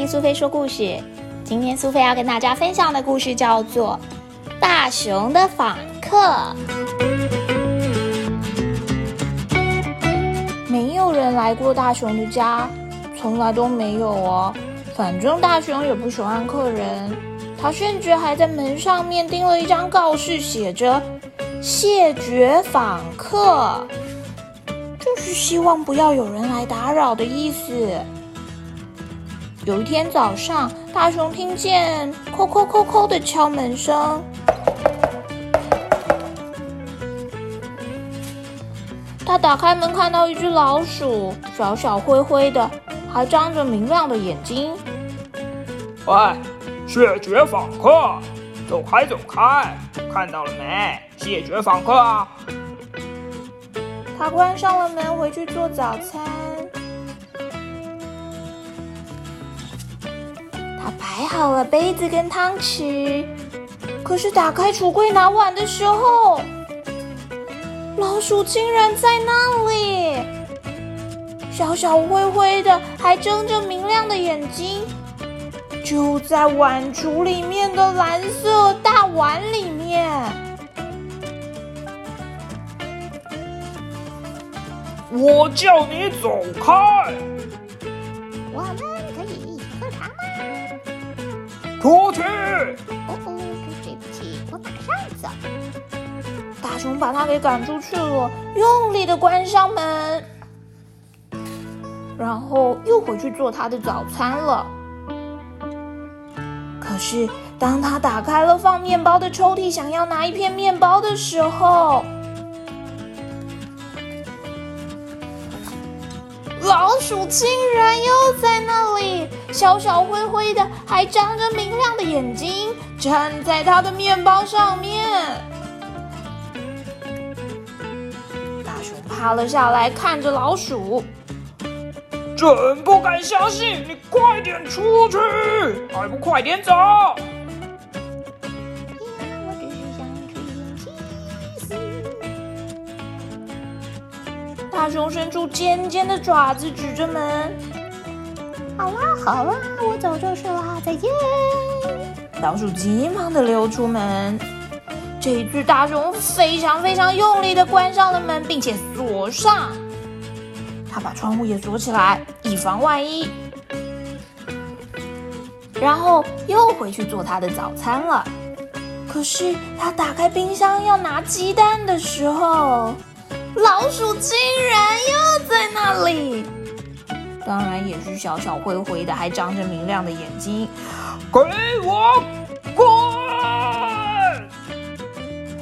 听苏菲说故事。今天苏菲要跟大家分享的故事叫做《大熊的访客》。没有人来过大熊的家，从来都没有哦。反正大熊也不喜欢客人，他甚至还在门上面钉了一张告示，写着“谢绝访客”，就是希望不要有人来打扰的意思。有一天早上，大熊听见“叩叩叩叩”的敲门声，他打开门，看到一只老鼠，小小灰灰的，还张着明亮的眼睛。喂，谢绝访客，走开走开！看到了没？谢绝访客啊！他关上了门，回去做早餐。他摆好了杯子跟汤匙，可是打开橱柜拿碗的时候，老鼠竟然在那里，小小灰灰的，还睁着明亮的眼睛。就在碗橱里面的蓝色大碗里面，我叫你走开！我们可以一起喝茶吗？出去！哦哦，对不起，我马上走。大熊把他给赶出去了，用力的关上门，然后又回去做他的早餐了。可是，当他打开了放面包的抽屉，想要拿一片面包的时候，老鼠竟然又在那里，小小灰灰的，还张着明亮的眼睛，站在他的面包上面。大熊趴了下来，看着老鼠。真不敢相信！你快点出去，还不快点走！大熊伸出尖尖的爪子，指着门。好啦好啦，我走就是啦，再见。老鼠急忙的溜出门。这一次，大熊非常非常用力的关上了门，并且锁上。他把窗户也锁起来，以防万一。然后又回去做他的早餐了。可是他打开冰箱要拿鸡蛋的时候，老鼠竟然又在那里。当然也是小小灰灰的，还张着明亮的眼睛。给我滚！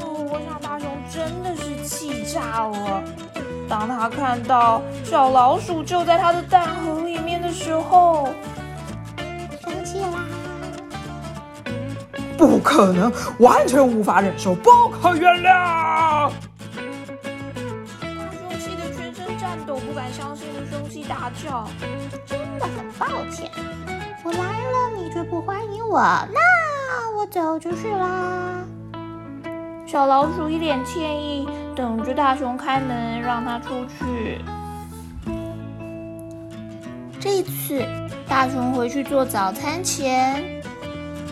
哦，我想大熊真的是气炸了。当他看到小老鼠就在他的蛋盒里面的时候，生气啦！不可能，完全无法忍受，不可原谅！颤抖，不敢相信的生气大叫：“真的很抱歉，我来了你却不欢迎我，那我走就是啦。”小老鼠一脸歉意，等着大熊开门让它出去。这次大熊回去做早餐前，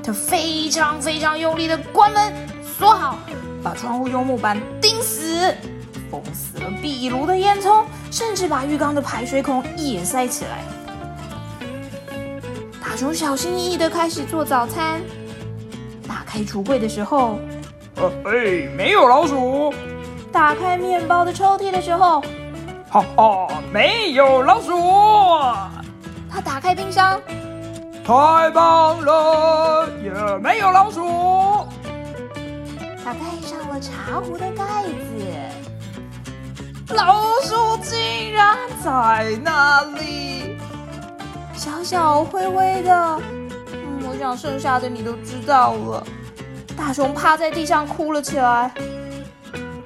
他非常非常用力的关门锁好，把窗户用木板钉死，封死了壁炉的烟囱，甚至把浴缸的排水孔也塞起来。大熊小心翼翼的开始做早餐，打开橱柜的时候。呃，哎，没有老鼠。打开面包的抽屉的时候，哈哈，没有老鼠。他打开冰箱，太棒了，也没有老鼠。他盖上了茶壶的盖子，老鼠竟然在那里，小小灰灰的。嗯，我想剩下的你都知道了。大熊趴在地上哭了起来。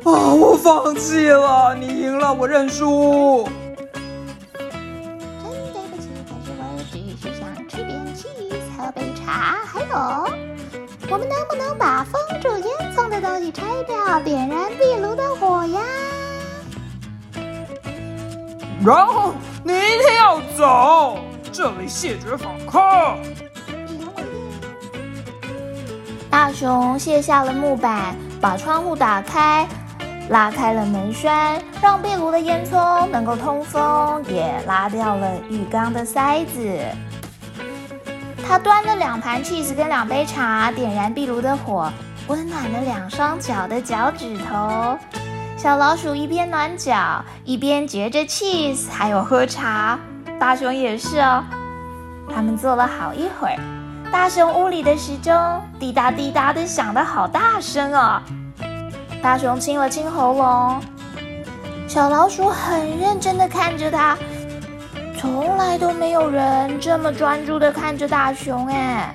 啊！我放弃了，你赢了，我认输。真对不起，可是我只是想吃点 cheese 喝杯茶。还有，我们能不能把风筝然后你一定要走，这里谢绝访客。大熊卸下了木板，把窗户打开，拉开了门栓，让壁炉的烟囱能够通风，也拉掉了浴缸的塞子。他端了两盘 cheese 跟两杯茶，点燃壁炉的火，温暖了两双脚的脚趾头。小老鼠一边暖脚，一边嚼着 cheese，还有喝茶。大熊也是哦。他们坐了好一会儿，大熊屋里的时钟滴答滴答的响得好大声哦。大熊清了清喉咙，小老鼠很认真的看着他。从来都没有人这么专注的看着大熊哎。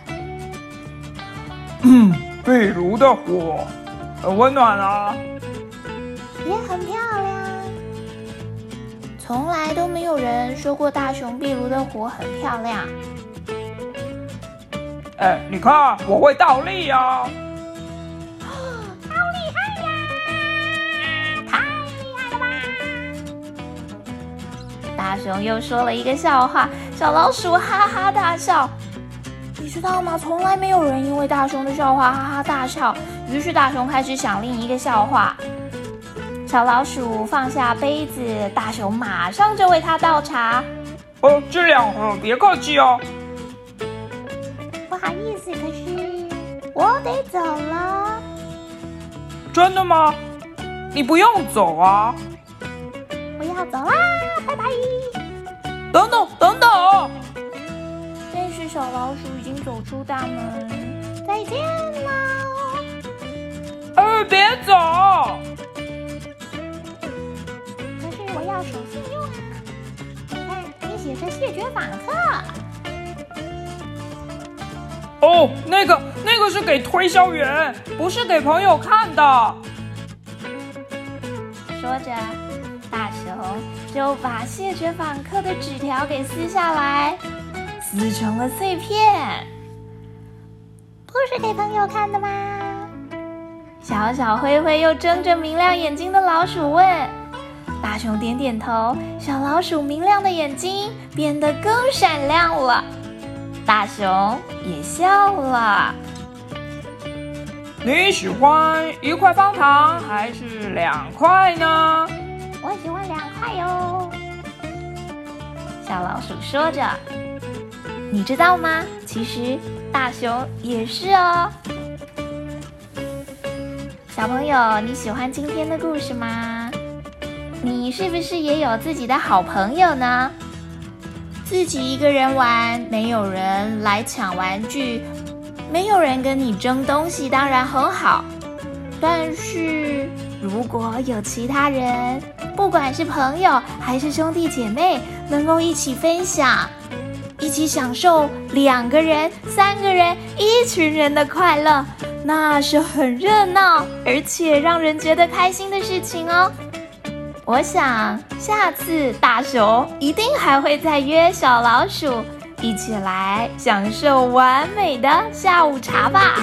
嗯，壁炉的火很温暖啊，也很漂亮。从来都没有人说过大熊壁炉的火很漂亮。哎，你看我会倒立呀！好厉害呀！太厉害了吧大熊又说了一个笑话，小老鼠哈哈大笑。你知道吗？从来没有人因为大熊的笑话哈哈大笑。于是大熊开始想另一个笑话。小老鼠放下杯子，大熊马上就为它倒茶。哦，这两盒别客气哦。不好意思，可是我得走了。真的吗？你不用走啊。我要走啦，拜拜。等等等等！但是小老鼠已经走出大门，再见喽！哎，别走！访客。哦，那个那个是给推销员，不是给朋友看的。说着。大熊就把谢绝访客的纸条给撕下来，撕成了碎片。不是给朋友看的吗？小小灰灰又睁着明亮眼睛的老鼠问。大熊点点头，小老鼠明亮的眼睛变得更闪亮了。大熊也笑了。你喜欢一块方糖还是两块呢？我喜欢两块哟，小老鼠说着。你知道吗？其实大熊也是哦。小朋友，你喜欢今天的故事吗？你是不是也有自己的好朋友呢？自己一个人玩，没有人来抢玩具，没有人跟你争东西，当然很好。但是如果有其他人，不管是朋友还是兄弟姐妹，能够一起分享、一起享受两个人、三个人、一群人的快乐，那是很热闹而且让人觉得开心的事情哦。我想下次大熊一定还会再约小老鼠一起来享受完美的下午茶吧。